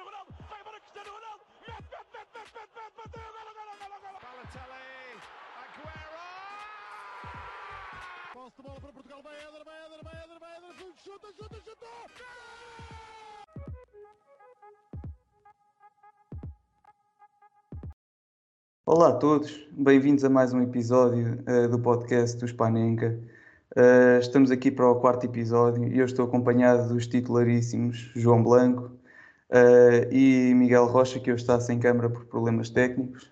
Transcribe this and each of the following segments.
Cristiano Ronaldo, vai para Cristiano Ronaldo, mete, mete, mete, mete, mete, mete, bateu. Balotelli, Aguero! Posse de bola para Portugal, vai Éder, vai Éder, vai Éder, vai Éder, chuta, chuta, chuta! Olá a todos, bem-vindos a mais um episódio uh, do podcast do Spanenka. Uh, estamos aqui para o quarto episódio e eu estou acompanhado dos titularíssimos João Blanco uh, e Miguel Rocha, que hoje está sem câmara por problemas técnicos.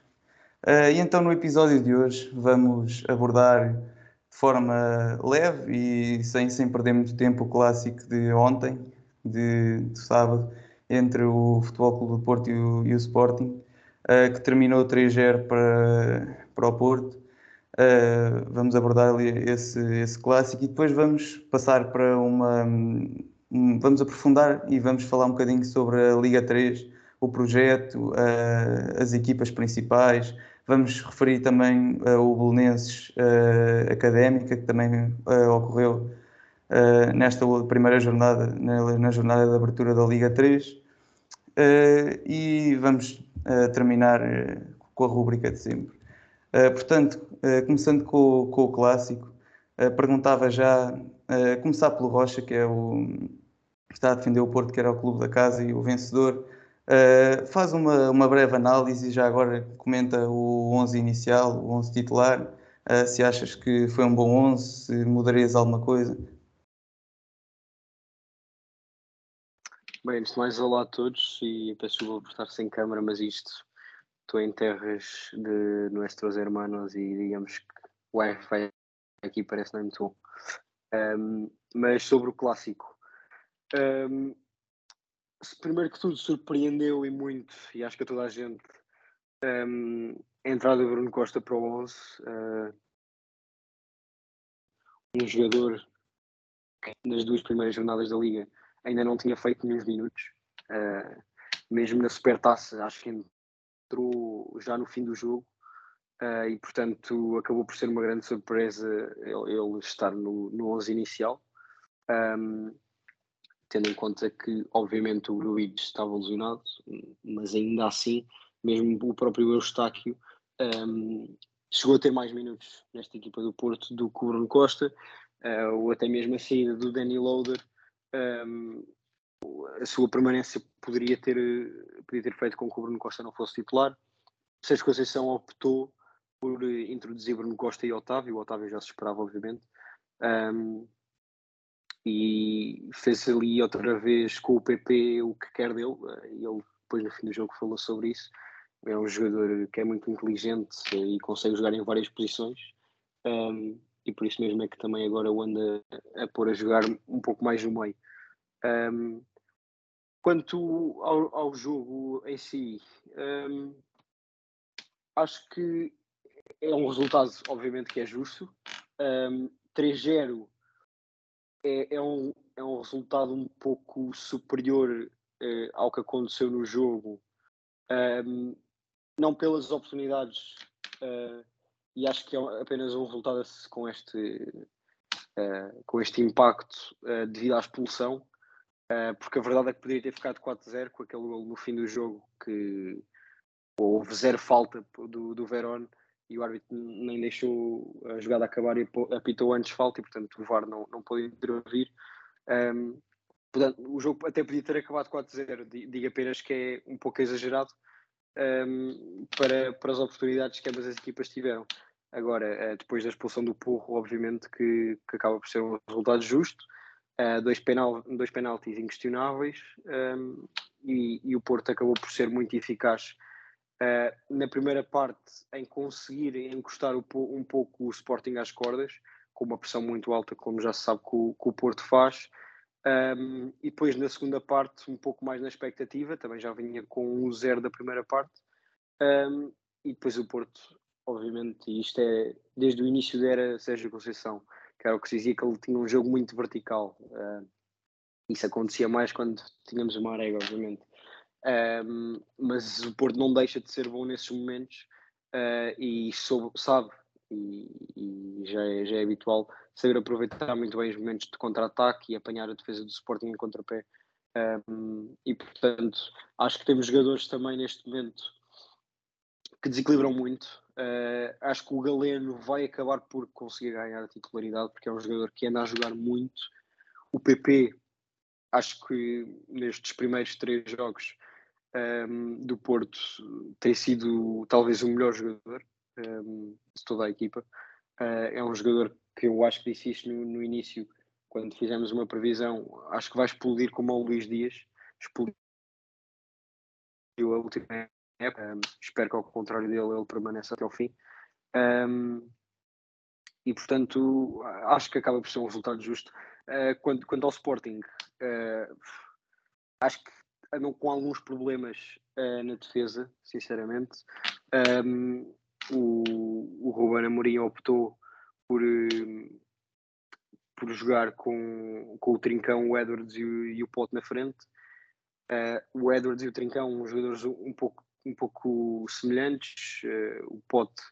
e então no episódio de hoje vamos abordar de forma leve e sem, sem perder muito tempo o clássico de ontem, de, de sábado, entre o Futebol Clube do Porto e o, e o Sporting uh, que terminou 3-0 para, para o Porto. Uh, vamos abordar esse, esse clássico e depois vamos passar para uma. Um, vamos aprofundar e vamos falar um bocadinho sobre a Liga 3, o projeto, uh, as equipas principais. Vamos referir também uh, o Belenenses Académica, que também ocorreu nesta primeira jornada, na, na, jornada de abertura da Liga 3. e vamos uh, terminar uh, com a rúbrica de sempre. Uh, portanto, começando com, com, o clássico, perguntava já, começar pelo Rocha, que é o está a defender o Porto, que era o clube da casa e o vencedor. faz uma, uma breve análise e já agora comenta o 11 inicial, o 11 titular, se achas que foi um bom 11, se mudarias alguma coisa. Bem, antes de mais, olá a todos e peço desculpa por estar sem câmara, mas isto estou em terras de nossos hermanos e digamos que o Wi-Fi aqui parece não é muito bom. Um, mas sobre o clássico, um, primeiro que tudo surpreendeu e muito, e acho que a toda a gente, um, a entrada de Bruno Costa para o 11. Uh, um jogador que nas duas primeiras jornadas da Liga ainda não tinha feito nenhum minutos. Uh, mesmo na Supertaça, acho que entrou já no fim do jogo. Uh, e portanto acabou por ser uma grande surpresa ele, ele estar no, no 11 inicial, um, tendo em conta que obviamente o Luiz estava lesionado, mas ainda assim, mesmo o próprio Eustáquio um, chegou a ter mais minutos nesta equipa do Porto do que o Bruno Costa, uh, ou até mesmo a saída do Danny Loader um, a sua permanência poderia ter, poderia ter feito com que o Bruno Costa não fosse titular. Sérgio Conceição optou por introduzir Bruno Costa e Otávio, o Otávio já se esperava, obviamente, um, e fez ali outra vez com o PP o que quer dele, e ele depois no fim do jogo falou sobre isso. É um jogador que é muito inteligente e consegue jogar em várias posições. Um, e por isso mesmo é que também agora o anda a pôr a jogar um pouco mais no meio. Um, quanto ao, ao, jogo em si, um, acho que é um resultado, obviamente, que é justo. Um, 3-0 é, é, um, é um resultado um pouco superior uh, ao que aconteceu no jogo, um, não pelas oportunidades uh, e acho que é apenas um resultado com este, uh, com este impacto devido à expulsão, porque a verdade é que poderia ter ficado 4-0 com aquele gol no fim do jogo que houve zero falta do, do Verón e o árbitro nem deixou a jogada acabar e apitou antes falta e portanto o VAR não, não pôde intervir. Um, portanto, o jogo até podia ter acabado 4-0, digo apenas que é um pouco exagerado um, para, para as oportunidades que ambas as equipas tiveram. Agora, eh, depois da expulsão do Porro, obviamente que, que acaba por ser um resultado justo. Uh, dois, penal, dois penaltis inquestionáveis um, e, e, o Porto acabou por ser muito eficaz uh, na primeira parte em conseguir encostar um pouco o Sporting às cordas, com uma pressão muito alta, como já se sabe que o, que o Porto faz. Um, ehm, e depois na segunda parte, um pouco mais na expectativa, também já vinha com um zero da primeira parte. Um, ehm, e depois o Porto obviamente, isto é desde o início da era Sérgio Conceição, que era o que se dizia que ele tinha um jogo muito vertical. Uh, isso acontecia mais quando tínhamos uma arega, obviamente. Um, mas o Porto não deixa de ser bom nesses momentos uh, e soube, sabe, e, e, já, é, já é habitual, saber aproveitar muito bem os momentos de contra-ataque e apanhar a defesa do Sporting em contrapé Um, e portanto, acho que temos jogadores também neste momento que desequilibram muito. Uh, acho que o Galeno vai acabar por conseguir ganhar a titularidade porque é um jogador que anda a jogar muito. O PP, acho que nestes primeiros três jogos um, do Porto tem sido talvez o melhor jogador um, de toda a equipa. Uh, é um jogador que eu acho que disse isto no, no, início, quando fizemos uma previsão, acho que vai explodir como o Luís Dias, explodiu a última época, um, espero que ao contrário dele ele permaneça até ao fim. Um, e portanto acho que acaba por ser um resultado justo. Uh, quanto, ao Sporting, uh, acho que andam com alguns problemas uh, na defesa, sinceramente. Um, o, o Ruben Amorim optou por, uh, por jogar com, com o Trincão, o Edwards e o, e o Pote na frente. Uh, o Edwards e o Trincão, jogadores um pouco, um pouco semelhantes. o Pote,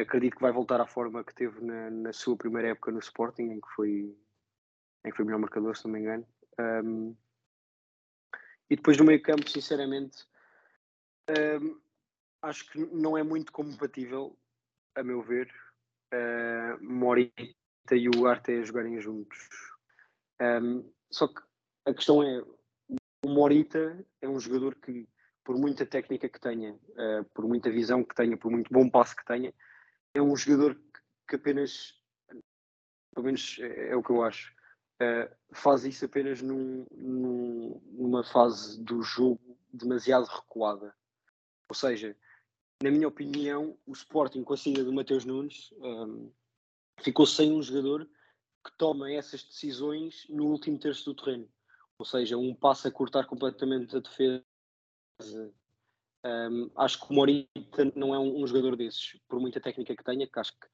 acredito que vai voltar à forma que teve na, na, sua primeira época no Sporting, em que foi, em que foi melhor marcador, se não me engano. Um, e depois no meio campo, sinceramente, um, acho que não é muito compatível, a meu ver, uh, Morita e o Arte a jogarem juntos. Um, só que a questão é, o Morita é um jogador que, por muita técnica que tenha, uh, por muita visão que tenha, por muito bom passe que tenha, é um jogador que, que apenas, pelo menos é, é o que eu acho, uh, faz isso apenas num, num, numa fase do jogo demasiado recuada. Ou seja, na minha opinião, o Sporting com a saída do Mateus Nunes um, ehm, ficou sem um jogador que toma essas decisões no último terço do terreno. Ou seja, um passo a cortar completamente a defesa. Um, ehm, acho que o Morita não é um, um, jogador desses, por muita técnica que tenha, que acho que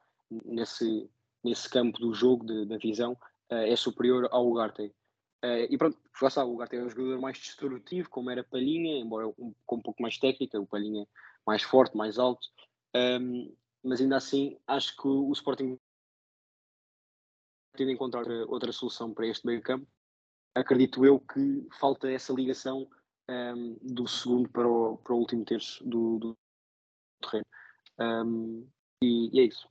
nesse, nesse campo do jogo, de, da visão, é superior ao Ugarte. Uh, e pronto, já sabe, o Ugarte é um jogador mais destrutivo, como era Palhinha, embora um, com um pouco mais técnica, o Palhinha mais forte, mais alto. Um, mas ainda assim, acho que o, Sporting tem de encontrar outra solução para este meio campo. Acredito eu que falta essa ligação um, do segundo para o, para o último terço do, do terreno. Um, e, e é isso.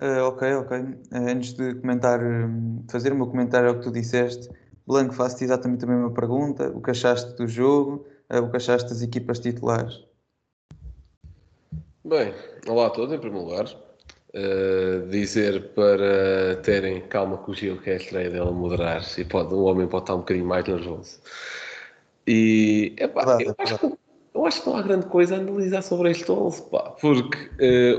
Uh, ok, ok. Uh, antes de comentar, um, fazer o meu comentário ao que tu disseste, Blanco, faço-te exatamente a mesma pergunta. O que achaste do jogo? Uh, o que achaste das equipas titulares? Bem, olá a todos, em primeiro lugar. dizer para terem calma com o Gil, que é a estreia dele moderar, e pode, o homem pode estar um bocadinho mais nervoso. E, epá, claro, eu acho que eu acho que não há grande coisa a analisar sobre este 11, pá, porque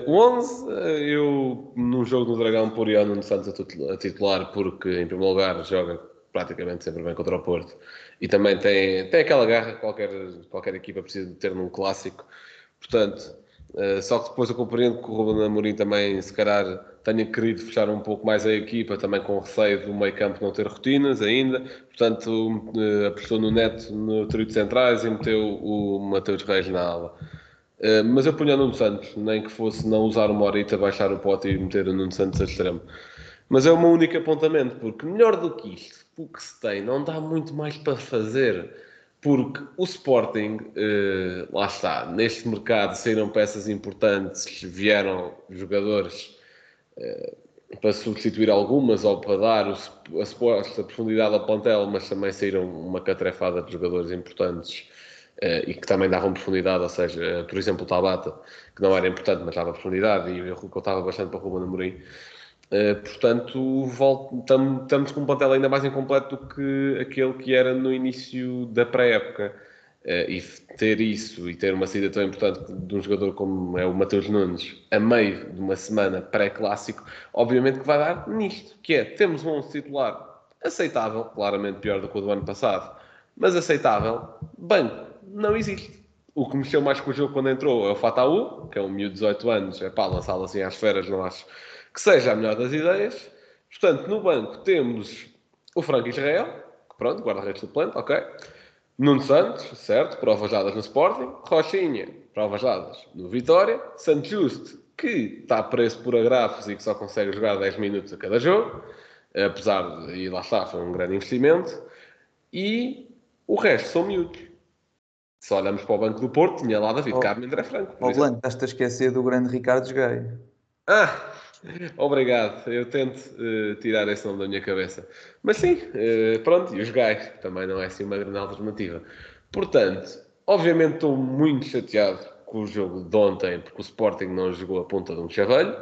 uh, o 11, uh, eu num jogo do Dragão por Nuno Santos a titular, porque em primeiro lugar joga praticamente sempre bem contra o Porto. E também tem, tem aquela garra que qualquer, qualquer equipa precisa de ter num clássico, portanto, uh, só que depois eu compreendo que o Ruben Amorim também, se calhar, tenha querido fechar um pouco mais a equipa, também com receio do meio campo não ter rotinas ainda, portanto uh, apostou no Neto no trio de centrais e meteu o Mateus Reis na ala. Uh, mas eu punha Nuno Santos, nem que fosse não usar o Morita, baixar o pote e meter o Nuno Santos a extremo. Mas é meu único apontamento, porque melhor do que isto, o que se tem, não dá muito mais para fazer. Porque o Sporting, uh, lá está, neste mercado saíram peças importantes, vieram jogadores eh, para substituir algumas ou para dar a suposta profundidade ao plantel, mas também saíram uma catrefada de jogadores importantes uh, e que também davam profundidade, ou seja, por exemplo, o Tabata, que não era importante, mas dava profundidade e eu estava bastante para o Ruben Amorim. Uh, portanto, estamos com um plantel ainda mais incompleto do que aquele que era no início da pré-época. Uh, e ter isso e ter uma saída tão importante de um jogador como é o Mateus Nunes a meio de uma semana pré-clássico, obviamente que vai dar nisto, que é, temos um titular aceitável, claramente pior do que o do ano passado, mas aceitável, banco, não existe. O que mexeu mais com o jogo quando entrou é o Fataú, que é um miúdo de 18 anos, é pá, lançá-lo assim às feras, não acho que seja a melhor das ideias. Portanto, no banco temos o Franco Israel, que pronto, guarda-redes suplente, ok. Nuno Santos, certo, provas dadas no Sporting. Rochinha, provas dadas no Vitória. Santos Justo, que está preso por agrafos e que só consegue jogar 10 minutos a cada jogo. apesar de, e lá está, foi um grande investimento, e o resto são miúdos. Se olhamos para o Banco do Porto, tinha lá David Oh. Carmo e André Franco. Ó exemplo. Blanco, estás-te a esquecer do grande Ricardo Gaio. Ah, obrigado. Eu tento eh, tirar esse nome da minha cabeça. Mas sim, eh, pronto, e os gajos, que também não é assim uma grande alternativa. Portanto, obviamente estou muito chateado com o jogo de ontem, porque o Sporting não jogou a ponta de um chavalho.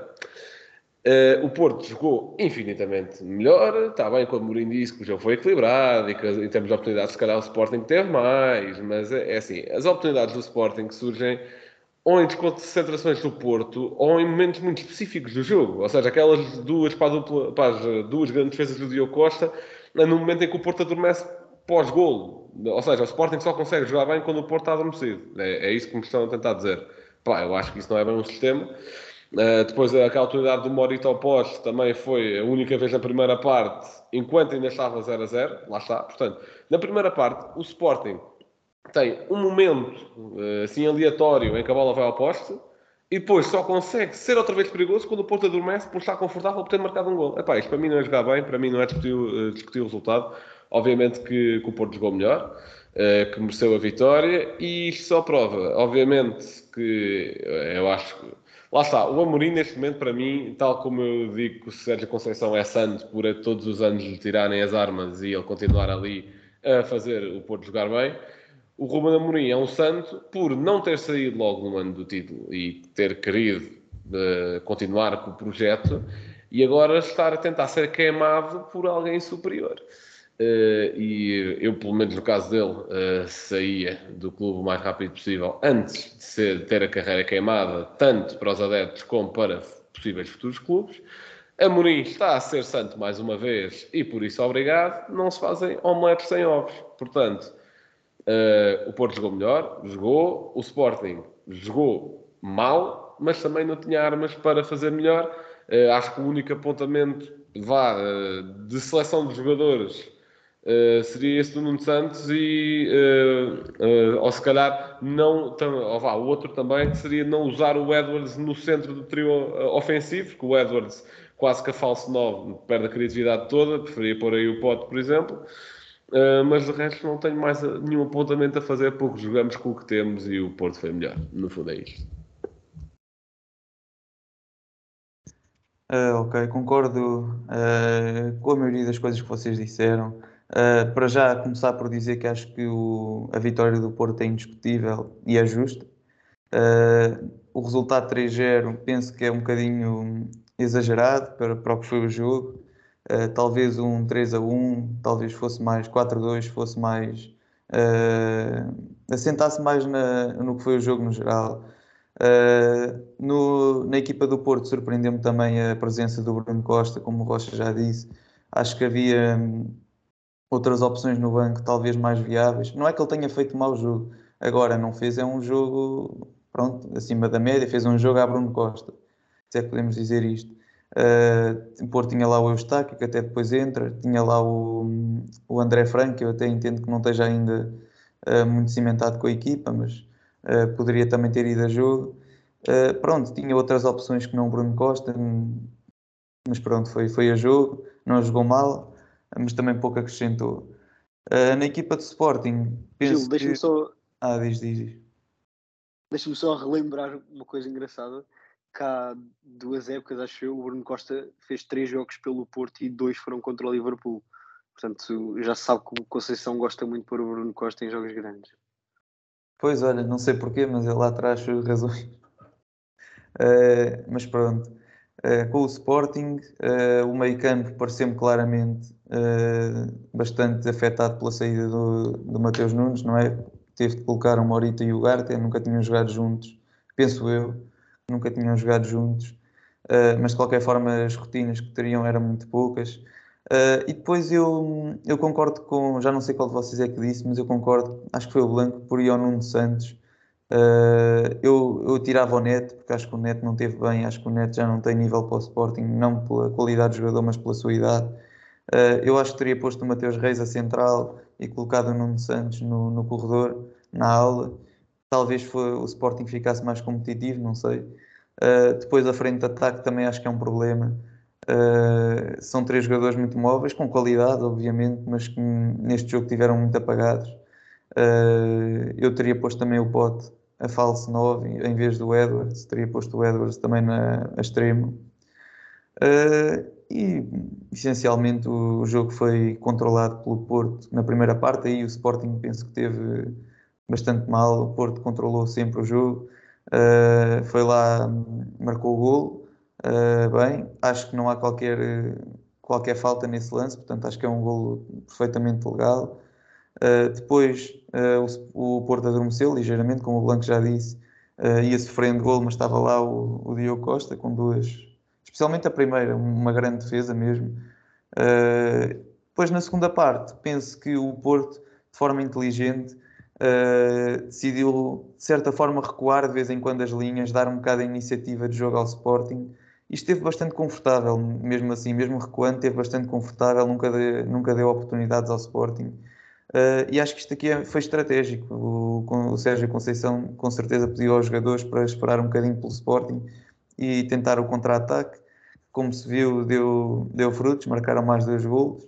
Eh, o Porto jogou infinitamente melhor. Está bem, quando o Mourinho disse que o jogo foi equilibrado e que em termos de oportunidades, se calhar o Sporting teve mais. Mas é, é assim, as oportunidades do Sporting surgem ou em desconcentrações do Porto ou em momentos muito específicos do jogo. Ou seja, aquelas duas, para, dupla, para as eh, duas grandes defesas do Diogo Costa, no momento em que o Porto adormece pós-golo. Ou seja, o Sporting só consegue jogar bem quando o Porto está adormecido. É, é isso que me estão a tentar dizer. Pá, eu acho que isso não é bem um sistema. Uh, depois aquela oportunidade do Morito ao poste também foi a única vez na primeira parte, enquanto ainda estava 0 a 0, lá está. Portanto, na primeira parte, o Sporting tem um momento uh, assim aleatório em que a bola vai ao poste e depois só consegue ser outra vez perigoso quando o Porto adormece por estar confortável por ter marcado um gol. Epá, isto para mim não é jogar bem, para mim não é discutir, uh, discutir o resultado. Obviamente que, que o Porto jogou melhor, uh, que mereceu a vitória e isto só prova, obviamente, que eu acho que Lá está, o Amorim neste momento para mim, tal como eu digo que o Sérgio Conceição é santo por todos os anos lhe tirarem as armas e ele continuar ali a fazer o Porto jogar bem, o Ruben Amorim é um santo por não ter saído logo no ano do título e ter querido uh, continuar com o projeto e agora estar a tentar ser queimado por alguém superior. Uh, e eu, pelo menos no caso dele, uh, saía do clube o mais rápido possível antes de, ser, de ter a carreira queimada, tanto para os adeptos como para possíveis futuros clubes. Amorim está a ser santo mais uma vez e por isso obrigado. Não se fazem omeletes sem ovos. Portanto, uh, o Porto jogou melhor, jogou. O Sporting jogou mal, mas também não tinha armas para fazer melhor. acho que o único apontamento vá, de seleção de jogadores Uh, seria esse do Nuno Santos e uh, uh, ou se calhar não ou vá, o outro também seria não usar o Edwards no centro do trio ofensivo, porque o Edwards quase que a falso 9 perde a criatividade toda, preferia pôr aí o Pote, por exemplo mas de resto não tenho mais nenhum apontamento a fazer porque jogamos com o que temos e o Porto foi melhor, no fundo é isto ok, concordo com a maioria das coisas que vocês disseram Uh, para já começar por dizer que acho que o, a vitória do Porto é indiscutível e é justa. Uh, o resultado 3-0 penso que é um bocadinho exagerado para, para o que foi o jogo. Uh, talvez um 3-1, talvez fosse mais 4-2, fosse mais. assentasse mais na, no que foi o jogo no geral. No, na equipa do Porto surpreendeu-me também a presença do Bruno Costa, como o Rocha já disse. Acho que havia outras opções no banco talvez mais viáveis. Não é que ele tenha feito mau jogo, agora não fez é um jogo pronto, acima da média, fez um jogo a Bruno Costa, se é que podemos dizer isto. Uh, Porto tinha lá o Eustáquio, que até depois entra, tinha lá o, o André Franco, que eu até entendo que não esteja ainda uh, muito cimentado com a equipa, mas uh, poderia também ter ido a jogo. pronto, tinha outras opções que não o Bruno Costa, mas pronto, foi, foi a jogo, não jogou mal mas também pouco acrescentou. Uh, na equipa de Sporting, penso Gil, deixa-me que... só. Ah, diz, diz, diz. Deixa-me só relembrar uma coisa engraçada. Há duas épocas, acho eu, o Bruno Costa fez três jogos pelo Porto e dois foram contra o Liverpool. Portanto, já se sabe que o Conceição gosta muito pôr o Bruno Costa em jogos grandes. Pois, olha, não sei porquê, mas ele lá atrás razões. Uh, mas pronto. Uh, com o Sporting, uh, o meio campo pareceu-me claramente bastante afetado pela saída do, do Mateus Nunes, não é? Teve de colocar o Morita e o Garte, nunca tinham jogado juntos, penso eu, nunca tinham jogado juntos, mas de qualquer forma as rotinas que teriam eram muito poucas. e depois eu, eu concordo com, já não sei qual de vocês é que disse, mas eu concordo, acho que foi o Blanco, por ao Nuno Santos, Uh, eu, eu tirava o Neto, porque acho que o Neto não teve bem, acho que o Neto já não tem nível para o Sporting, não pela qualidade do jogador, mas pela sua idade. Uh, eu acho que teria posto o Mateus Reis a central e colocado o Nuno Santos no, no corredor, na aula. Talvez foi, o Sporting ficasse mais competitivo, não sei. Uh, depois a frente de ataque também acho que é um problema. Uh, são três jogadores muito móveis, com qualidade, obviamente, mas que neste jogo tiveram muito apagados. Uh, eu teria posto também o Pote a falso 9 em vez do Edwards, teria posto o Edwards também na a extremo. Uh, e essencialmente o, jogo foi controlado pelo Porto na primeira parte, aí o Sporting penso que teve bastante mal, o Porto controlou sempre o jogo, uh, foi lá, marcou o golo, uh, bem, acho que não há qualquer, qualquer falta nesse lance, portanto acho que é um golo perfeitamente legal. Uh, depois o, o, Porto adormeceu ligeiramente, como o Blanco já disse, ia sofrendo golo, mas estava lá o, o Diogo Costa com duas, especialmente a primeira, uma grande defesa mesmo. depois na segunda parte, penso que o Porto, de forma inteligente, uh, decidiu de certa forma recuar de vez em quando as linhas, dar um bocado a iniciativa de jogo ao Sporting e esteve bastante confortável, mesmo assim, mesmo recuando, esteve bastante confortável, nunca, de, nunca deu oportunidades ao Sporting. Uh, e acho que isto aqui é, foi estratégico. O, o, Sérgio Conceição com certeza pediu aos jogadores para esperar um bocadinho pelo Sporting e tentar o contra-ataque. Como se viu, deu, deu frutos, marcaram mais dois golos.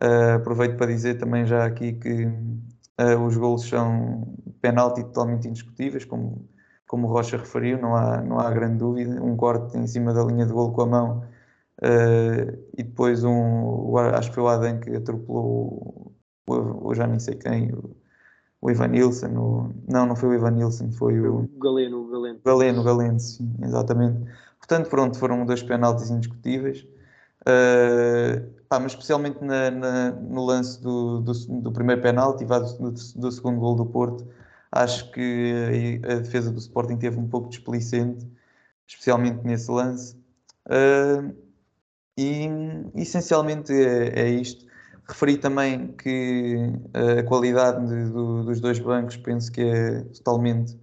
Uh, aproveito para dizer também já aqui que Uh, os golos são penalti totalmente indiscutíveis, como, como o Rocha referiu, não há, não há grande dúvida. Um corte em cima da linha de golo com a mão uh, e depois um, acho que foi o Adam que atropelou o, o, o já nem sei quem, o, o Ivan Nilsson. O, não, não foi o Ivan Nilsson, foi o, o Galeno. O Galeno, Galeno, Galeno sim, exatamente. Portanto, pronto, foram dois penaltis indiscutíveis. Uh, Pá, mas especialmente na, na, no lance do, do, do primeiro penalti do, do, segundo gol do Porto, acho que a, defesa do Sporting teve um pouco displicente, especialmente nesse lance. Uh, e essencialmente é, é, isto. Referi também que a qualidade de, do, dos dois bancos penso que é totalmente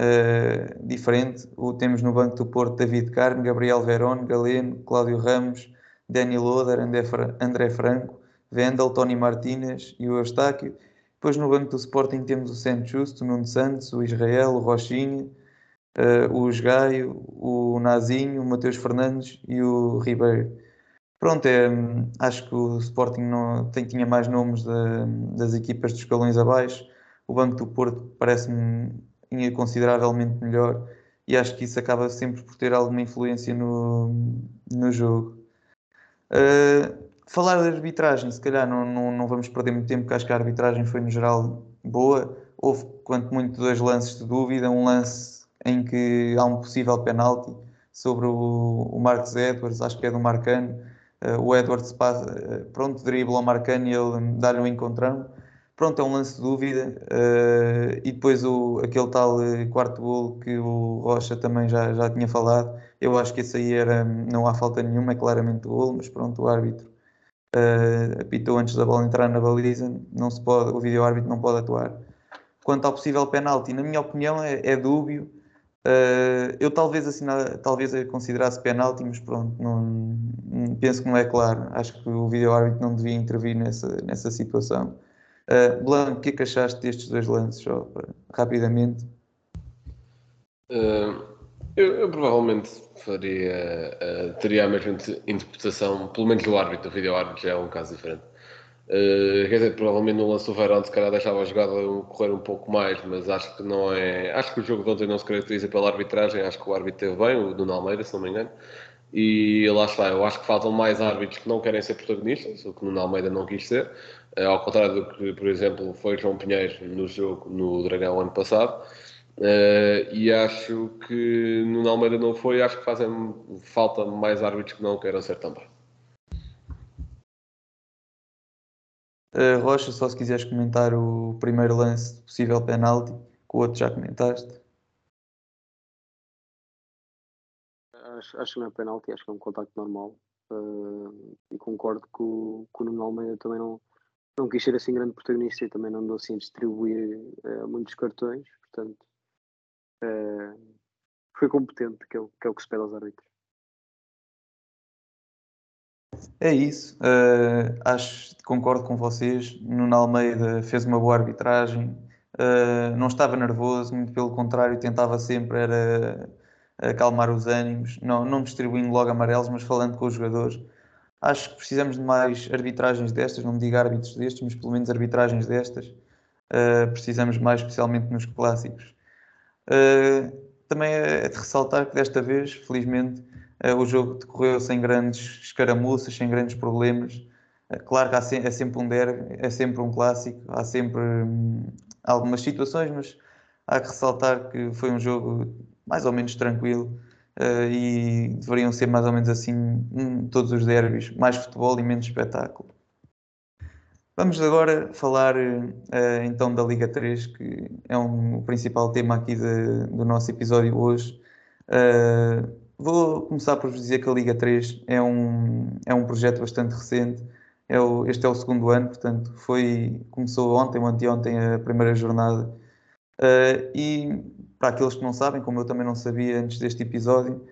uh, diferente. O, temos no banco do Porto David Carmo, Gabriel Verón, Galeno, Cláudio Ramos, Danny Loder, André Franco, Vendel, Tony Martinez e o Eustáquio. Depois no banco do Sporting temos o Santos Justo, o Nuno Santos, o Israel, o Rochinha, uh, o Gaio, o Nazinho, o Mateus Fernandes e o Ribeiro. Pronto, é, acho que o Sporting não, tem, tinha mais nomes da, das equipas dos escalões abaixo. O banco do Porto parece-me consideravelmente melhor e acho que isso acaba sempre por ter alguma influência no, no jogo. Uh, falar de arbitragem, se calhar não, não, não, vamos perder muito tempo, porque acho que a arbitragem foi no geral boa. Houve, quanto muito, dois lances de dúvida. Um lance em que há um possível penalti sobre o, o Marcos Edwards, acho que é do Marcano. Uh, o Edwards passa, uh, pronto, dribla ao Marcano e ele dá-lhe um encontrão. Pronto, é um lance de dúvida. Uh, e depois o, aquele tal quarto gol que o Rocha também já, já tinha falado eu acho que esse aí era, não há falta nenhuma, é claramente gol, mas pronto, o árbitro uh, apitou antes da bola entrar na baliza, não se pode, o vídeo árbitro não pode atuar. Quanto ao possível penalti, na minha opinião é, é dúbio. Uh, eu talvez assim, talvez considerasse penalti, mas pronto, não, penso que não é claro. Acho que o vídeo árbitro não devia intervir nessa, nessa situação. Uh, Blanco, o que é que achaste destes dois lances, só, rapidamente? Uh, eu, eu, provavelmente faria, uh, teria a mesma interpretação, pelo menos do árbitro, do vídeo árbitro já é um caso diferente. Uh, quer dizer, provavelmente no lance do Verão, se calhar deixava a jogada correr um pouco mais, mas acho que não é. Acho que o jogo de ontem não se caracteriza pela arbitragem, acho que o árbitro teve bem, o Nuno Almeida, se não me engano. E lá está, eu acho que faltam mais árbitros que não querem ser protagonistas, o que o Nuno Almeida não quis ser, uh, ao contrário do que, por exemplo, foi João Pinheiro no jogo no Dragão ano passado. Uh, e acho que no Almeida não foi, acho que fazem falta mais árbitros que não queiram ser também. Uh, Rocha, só se quiseres comentar o primeiro lance de possível penalti, que o outro já comentaste. Acho, acho que não é penalti, acho que é um contacto normal. Uh, e concordo que o, que o Nuno Almeida também não, não quis ser assim grande protagonista e também não deu assim a distribuir muitos cartões. Portanto, uh, foi competente, que é, o, que é o que se pede aos árbitros. É isso, uh, acho, concordo com vocês. Nuno Almeida fez uma boa arbitragem, uh, não estava nervoso, muito pelo contrário, tentava sempre era acalmar os ânimos, não, não distribuindo logo amarelos, mas falando com os jogadores. Acho que precisamos de mais arbitragens destas, não me diga árbitros destes, mas pelo menos arbitragens destas. Uh, precisamos mais, especialmente nos clássicos. Uh, também é de ressaltar que desta vez, felizmente, uh, o jogo decorreu sem grandes escaramuças, sem grandes problemas. claro que se, é sempre um derby, é sempre um clássico, há sempre hum, algumas situações, mas há que ressaltar que foi um jogo mais ou menos tranquilo uh, e deveriam ser mais ou menos assim um, todos os derbys, mais futebol e menos espetáculo. Vamos agora falar uh, então da Liga 3, que é um, o principal tema aqui de, do nosso episódio hoje. Uh, vou começar por dizer que a Liga 3 é um, é um projeto bastante recente. É o, este é o segundo ano, portanto, foi, começou ontem ou anteontem a primeira jornada. Uh, e para aqueles que não sabem, como eu também não sabia antes deste episódio,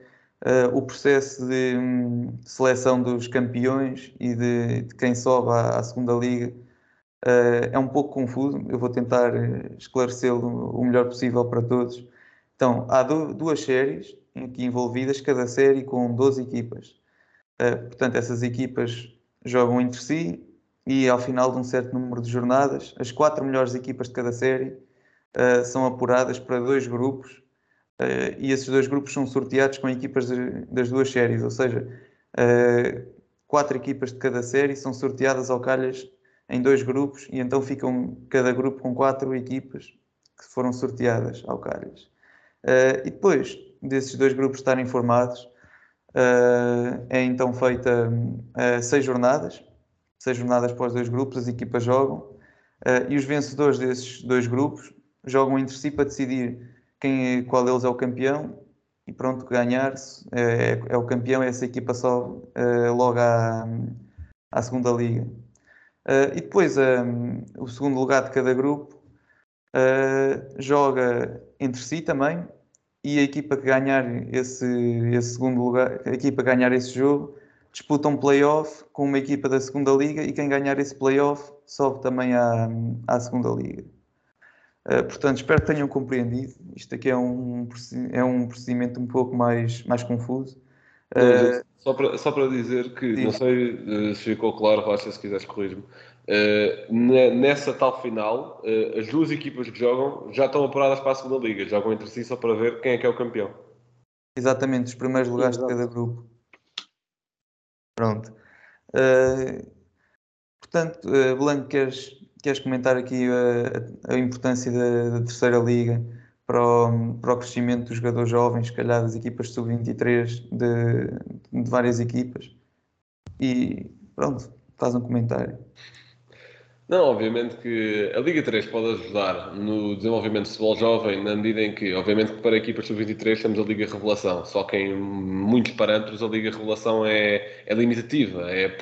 uh, o processo de um, seleção dos campeões e de, de quem sobe à, à segunda liga uh, é um pouco confuso. Eu vou tentar eh, esclarecê-lo o melhor possível para todos. Então, há do, duas séries aqui envolvidas, cada série com 12 equipas. Uh, portanto, essas equipas jogam entre si e ao final de um certo número de jornadas, as quatro melhores equipas de cada série uh, são apuradas para dois grupos uh, e esses dois grupos são sorteados com equipas de, das duas séries, ou seja, uh, quatro equipas de cada série são sorteadas ao calhas em dois grupos e então ficam cada grupo com quatro equipas que foram sorteadas ao calhas. e depois desses dois grupos estarem formados, é então feita seis jornadas, seis jornadas para os dois grupos, as equipas jogam, e os vencedores desses dois grupos jogam entre si para decidir quem, qual deles é o campeão e pronto, ganhar é, é o campeão, essa equipa sobe é, logo à, à segunda liga. Uh, e depois um, o segundo lugar de cada grupo uh, joga entre si também e a equipa que ganhar esse, esse segundo lugar, a equipa ganhar esse jogo disputa um playoff com uma equipa da segunda liga e quem ganhar esse playoff sobe também à, à segunda liga. Uh, portanto, espero que tenham compreendido. Isto aqui é um, é um procedimento um pouco mais, mais confuso. Uh, só, para, só para dizer que, sim. não sei uh, se ficou claro, Rocha, se quiseres corrigir-me, nessa tal final, as duas equipas que jogam já estão apuradas para a segunda liga, jogam entre si só para ver quem é que é o campeão. Exatamente, os primeiros lugares de cada grupo. Pronto. portanto, Blanco, queres queres comentar aqui a, a importância da, da, terceira liga para o, para o crescimento dos jogadores jovens, se calhar das equipas sub-23 de, de várias equipas? E pronto, faz um comentário. Não, obviamente que a Liga 3 pode ajudar no desenvolvimento do futebol jovem, na medida em que, obviamente, que para equipas sub-23 temos a Liga Revelação, só que em muitos parâmetros a Liga Revelação é, é limitativa, é,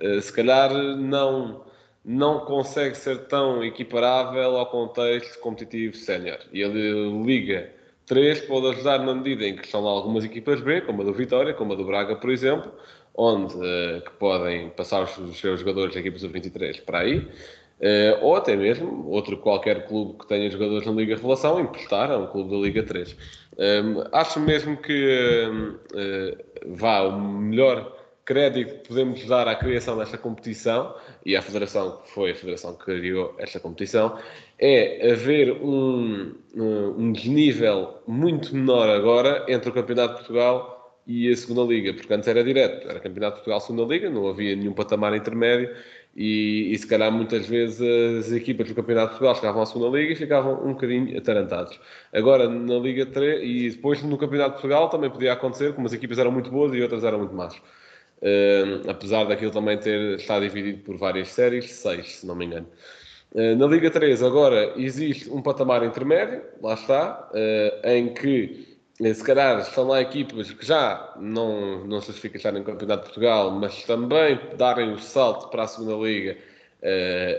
eh, se calhar não não consegue ser tão equiparável ao contexto competitivo sénior. E a Liga 3 pode ajudar na medida em que estão lá algumas equipas B, como a do Vitória, como a do Braga, por exemplo, onde uh, que podem passar os seus jogadores da equipa sub-23 para aí, uh, ou até mesmo outro qualquer clube que tenha jogadores na Liga Revelação emprestar a um clube da Liga 3. Um, ehm, acho mesmo que uh, vá o melhor crédito que podemos dar à criação desta competição e à federação, que foi a federação que criou esta competição, é haver um, um desnível muito menor agora entre o Campeonato de Portugal e a Segunda Liga, porque antes era direto, era Campeonato de Portugal, Segunda Liga, não havia nenhum patamar intermédio e, e se calhar muitas vezes as equipas do Campeonato de Portugal chegavam à Segunda Liga e ficavam um bocadinho atarantados. Agora na Liga 3 e depois no Campeonato de Portugal também podia acontecer, como as equipas eram muito boas e outras eram muito más. Uh, apesar daquilo também ter estado dividido por várias séries, seis, se não me engano. Uh, na Liga 3 agora existe um patamar intermédio, lá está, uh, em que se calhar estão lá equipas que já não, não se justifica estar no Campeonato de Portugal, mas também darem o salto para a segunda Liga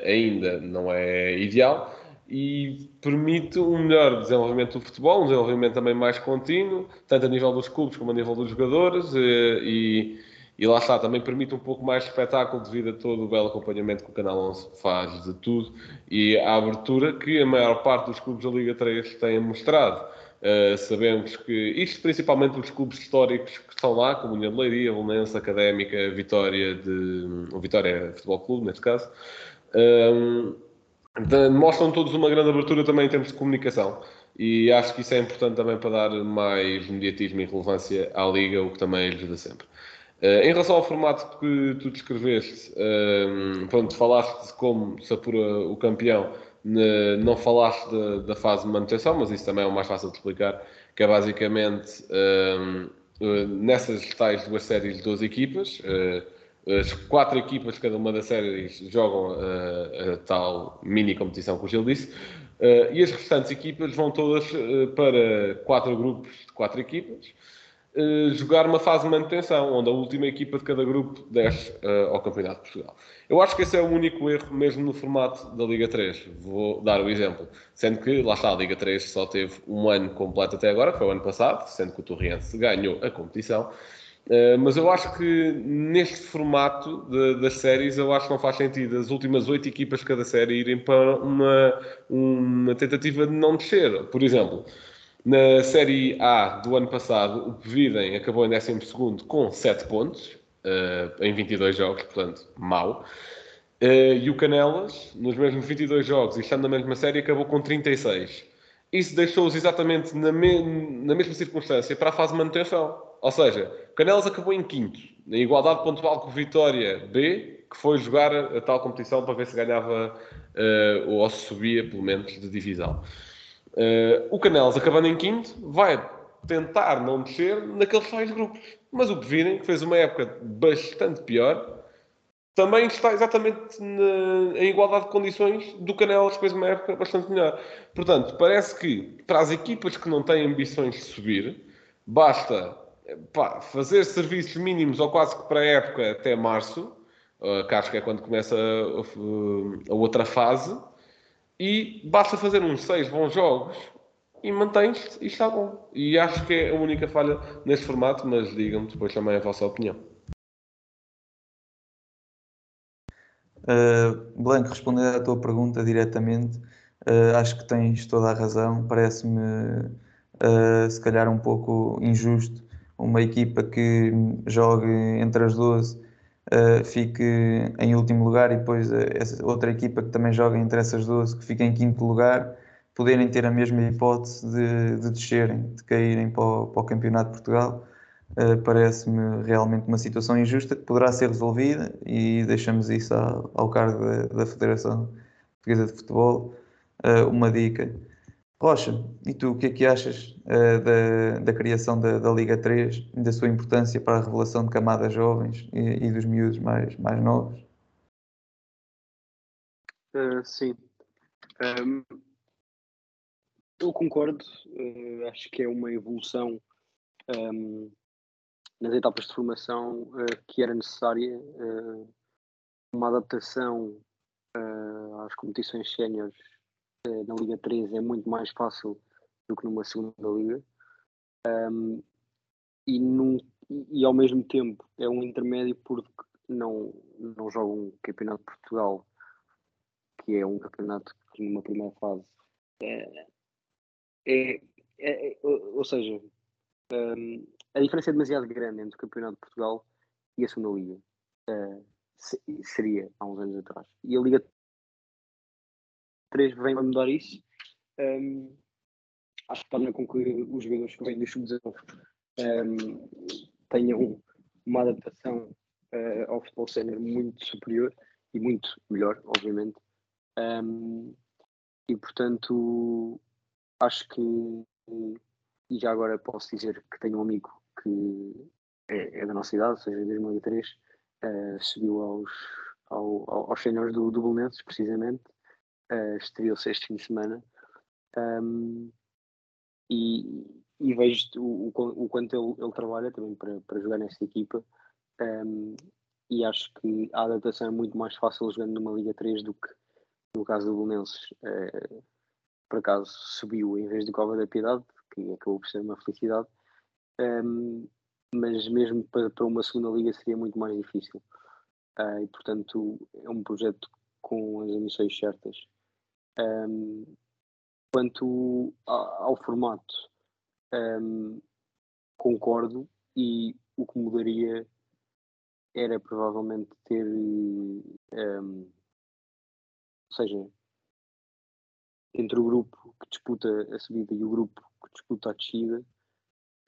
ainda não é ideal e permite um melhor desenvolvimento do futebol, um desenvolvimento também mais contínuo, tanto a nível dos clubes como a nível dos jogadores e e lá está, também permite um pouco mais de espetáculo devido a todo o belo acompanhamento que o Canal 11 faz de tudo e a abertura que a maior parte dos clubes da Liga 3 têm mostrado. Uh, sabemos que isto principalmente os clubes históricos que estão lá, como União de Leiria, Belenense, Académica, Vitória de o Vitória Futebol Clube, neste caso, um, de, mostram todos uma grande abertura também em termos de comunicação. E acho que isso é importante também para dar mais mediatismo e relevância à Liga, o que também ajuda sempre. Uh, em relação ao formato que tu descreveste, uh, pronto, falaste de como se apura o campeão, ne, não falaste de, da fase de manutenção, mas isso também é o mais fácil de explicar, que é basicamente uh, nessas tais duas séries de 12 equipas, as quatro equipas, cada uma das séries, jogam a tal mini competição que o Gil disse, e as restantes equipas vão todas para quatro grupos de quatro equipas, eh, jogar uma fase de manutenção, onde a última equipa de cada grupo desce uh, ao Campeonato de Portugal. Eu acho que esse é o único erro, mesmo no formato da Liga 3. Vou dar o exemplo. Sendo que, lá está, a Liga 3 só teve um ano completo até agora, que foi o ano passado, sendo que o Torriense ganhou a competição. Uh, mas eu acho que neste formato de, das séries, eu acho que não faz sentido as últimas oito equipas de cada série irem para uma, uma tentativa de não descer. Por exemplo, na Série A do ano passado, o Pevidem acabou em 12 com 7 pontos, uh, em 22 jogos, portanto, mau. Uh, e o Canelas, nos mesmos 22 jogos e estando na mesma série, acabou com 36. Isso deixou-os exatamente na, me na, mesma circunstância para a fase de manutenção. Ou seja, Canelas acabou em quinto, na igualdade pontual com o Vitória B, que foi jogar a tal competição para ver se ganhava uh, ou se subia, pelo menos, de divisão. Uh, o Canelas, acabando em quinto, vai tentar não descer naqueles tais grupos. Mas o Pevinen, que fez uma época bastante pior, também está exatamente na, em igualdade de condições do Canelas, que fez uma época bastante melhor. Portanto, parece que para as equipas que não têm ambições de subir, basta pá, fazer serviços mínimos ou quase que para a época até março, uh, que acho que é quando começa a, a, a outra fase, e basta fazer uns seis bons jogos e mantém-se e está bom. E acho que é a única falha neste formato, mas digam-me depois também a vossa opinião. Uh, Blanco, respondendo à tua pergunta diretamente, uh, acho que tens toda a razão. Parece-me, uh, se calhar, um pouco injusto uma equipa que jogue entre as 12 uh, fique em último lugar e depois uh, outra equipa que também joga entre essas duas que fica em quinto lugar poderem ter a mesma hipótese de, de descerem, de caírem para o, para o Campeonato de Portugal. Uh, Parece-me realmente uma situação injusta que poderá ser resolvida e deixamos isso ao, ao cargo da, da Federação Portuguesa de Futebol. Uh, uma dica Rocha, e tu o que é que achas uh, da, da criação da, da, Liga 3 e da sua importância para a revelação de camadas jovens e, e dos miúdos mais, mais novos? Uh, sim. Um, eu concordo. Uh, acho que é uma evolução um, nas etapas de formação que era necessária. uma adaptação às competições séniores na Liga 3 é muito mais fácil do que numa segunda liga. Um, e, num, e, ao mesmo tempo é um intermédio porque não, não joga um campeonato de Portugal, que é um campeonato que numa primeira fase é, é, é, é ou seja, um, a diferença é demasiado grande entre o campeonato de Portugal e a segunda liga. Uh, seria há uns anos atrás. E a Liga 3 vem a mudar isso. Um, acho que torna com que os jogadores que vêm do sub-19 um, tenham uma adaptação uh, ao futebol sénior muito superior e muito melhor, obviamente. Um, e portanto, acho que, e já agora posso dizer que tenho um amigo que é, é da nossa idade, ou seja, em 2003, uh, subiu aos, ao, aos séniores do, do Belenenses, precisamente, uh, estreou-se este fim de semana. Um, e, e, vejo o, o, o quanto ele, ele, trabalha também para, para jogar nessa equipa. Um, e acho que a adaptação é muito mais fácil jogando numa Liga 3 do que no caso do Belenenses. Uh, por acaso subiu em vez do Cova da Piedade que acabou por ser uma felicidade. Um, mas mesmo para, para uma segunda liga seria muito mais difícil. Uh, e portanto é um projeto com as emissões certas um, quanto ao, formato, um, concordo e o que mudaria era provavelmente ter um, ou seja entre o grupo que disputa a subida e o grupo que disputa a descida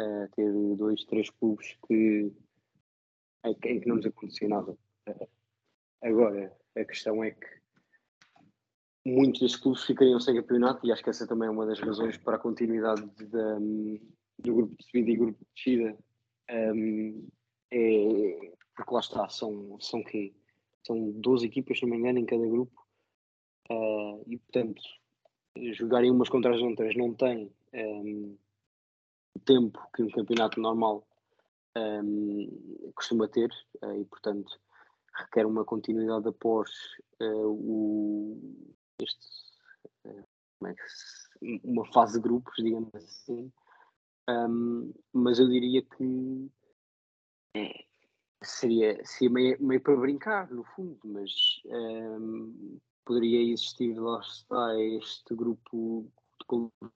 uh, ter dois, três clubes que em, que não nos acontecia nada. Uh, agora, a questão é que muitos destes clubes ficariam sem campeonato e acho que essa também é uma das razões para a continuidade de, de, do grupo de subida e grupo de descida. Um, é, porque lá está, são, são que São 12 equipas, se não me engano, em cada grupo. Uh, e portanto, jogarem umas contra as outras não tem um, o tempo que um campeonato normal um, costuma ter, uh, e portanto requer uma continuidade após uh, o, este, uh, é se, uma fase de grupos, digamos assim. Um, mas eu diria que é, seria, seria meio, meio, para brincar, no fundo, mas um, poderia existir, lá está, este grupo de,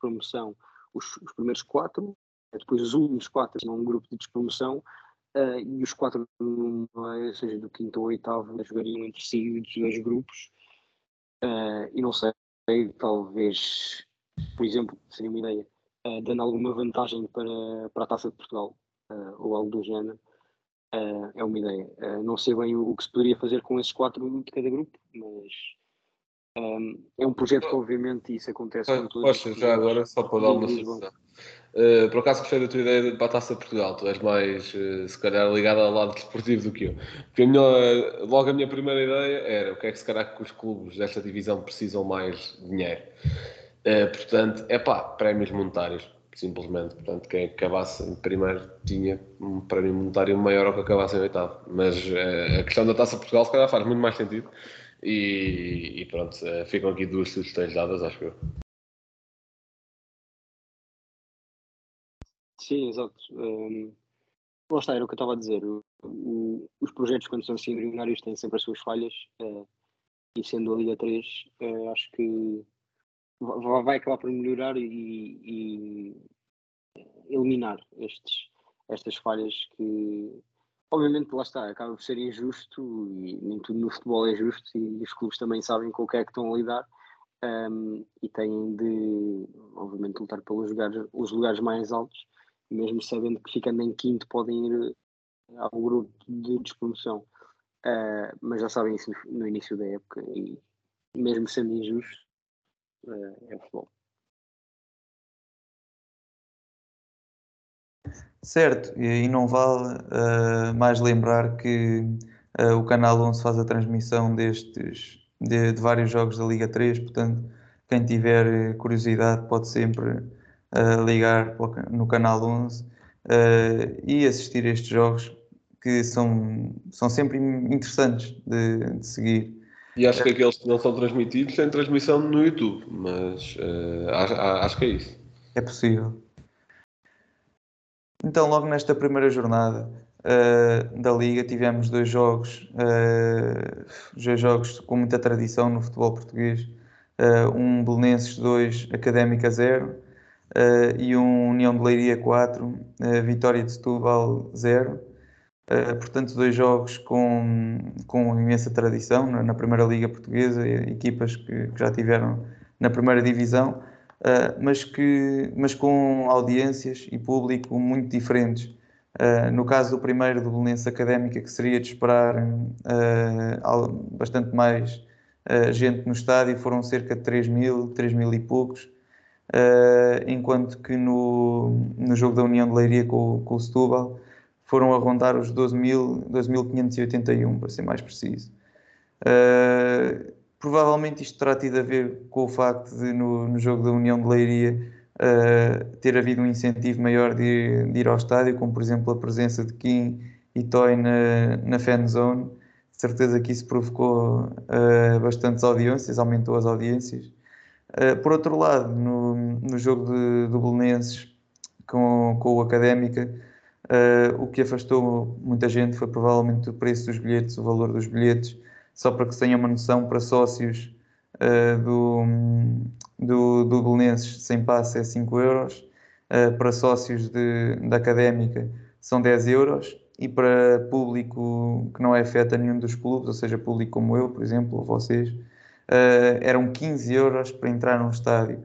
promoção, os, os, primeiros quatro, depois os últimos quatro, não um grupo de despromoção, uh, e os quatro, ou seja, do quinto ou oitavo, jogariam entre si dos dois grupos, uh, e não sei, talvez, por exemplo, seria uma ideia, uh, dando alguma vantagem para, para a Taça de Portugal, ou algo do género, é uma ideia. não sei bem o, o, que se poderia fazer com esses quatro de cada grupo, mas um, é um projeto que, obviamente, isso acontece com todos. Poxa, já agora, só para dar uma sugestão. Uh, por acaso gostei da tua ideia para a Taça de Portugal. Tu és mais, uh, se calhar, ligado ao lado desportivo do que eu. Porque a minha, logo a minha primeira ideia era o que é que se calhar que os clubes desta divisão precisam mais de dinheiro. Uh, portanto, é pá, prémios monetários, simplesmente. Portanto, quem acabasse em primeiro tinha um prémio monetário maior ao que acabasse em oitavo. Mas a questão da Taça de Portugal, se calhar, faz muito mais sentido e, e pronto, eh, ficam aqui duas sugestões dadas, acho eu. Sim, exato. Um, lá está, era o que eu estava a dizer. O, o, os projetos, quando são assim embrionários, têm sempre as suas falhas. Uh, e sendo a Liga 3, uh, acho que vai, vai acabar por melhorar e, e eliminar estes, estas falhas que obviamente lá está, acaba por ser injusto e nem tudo no futebol é justo e os clubes também sabem com o que é que estão a lidar um, e têm de, obviamente, lutar pelos lugares, os lugares mais altos, mesmo sabendo que ficando em quinto podem ir ao grupo de despromoção. Uh, mas já sabem isso no, início da época e mesmo sendo injusto, uh, é futebol. Certo, e não vale uh, mais lembrar que o Canal 11 faz a transmissão destes, de, de, vários jogos da Liga 3, portanto, quem tiver curiosidade pode sempre uh, ligar no Canal 11 e assistir estes jogos que são, são sempre interessantes de, de seguir. E acho que aqueles que não são transmitidos têm transmissão no YouTube, mas acho, acho que é isso. É possível. Então, logo nesta primeira jornada uh, da Liga, tivemos dois jogos, uh, dois jogos com muita tradição no futebol português. Uh, um Belenenses 2, Académica 0 e um União de Leiria 4, Vitória de Setúbal 0. portanto, dois jogos com, com imensa tradição na, na Primeira Liga Portuguesa, equipas que, que já tiveram na Primeira Divisão. Uh, mas, que, mas com audiências e público muito diferentes. Uh, no caso do primeiro, do Belenense Académica, que seria de esperar uh, bastante mais gente no estádio, foram cerca de 3 mil, 3 mil e poucos, enquanto que no, no jogo da União de Leiria com, com o Setúbal foram a rondar os 12.581, para ser mais preciso. Uh, Provavelmente isto terá tido a ver com o facto de, no, no jogo da União de Leiria, uh, ter havido um incentivo maior de, de, ir ao estádio, como por exemplo a presença de Kim e Toy na, na fan zone. De certeza que isso provocou uh, bastantes audiências, aumentou as audiências. Uh, por outro lado, no, no jogo de, do Belenenses com, com o Académica, uh, o que afastou muita gente foi provavelmente o preço dos bilhetes, o valor dos bilhetes, só para que se tenha uma noção, para sócios uh, do, do, do Belenenses sem passe é 5 euros, para sócios de, da académica são 10 euros e para público que não é afeta nenhum dos clubes, ou seja, público como eu, por exemplo, ou vocês, uh, eram 15 euros para entrar num estádio.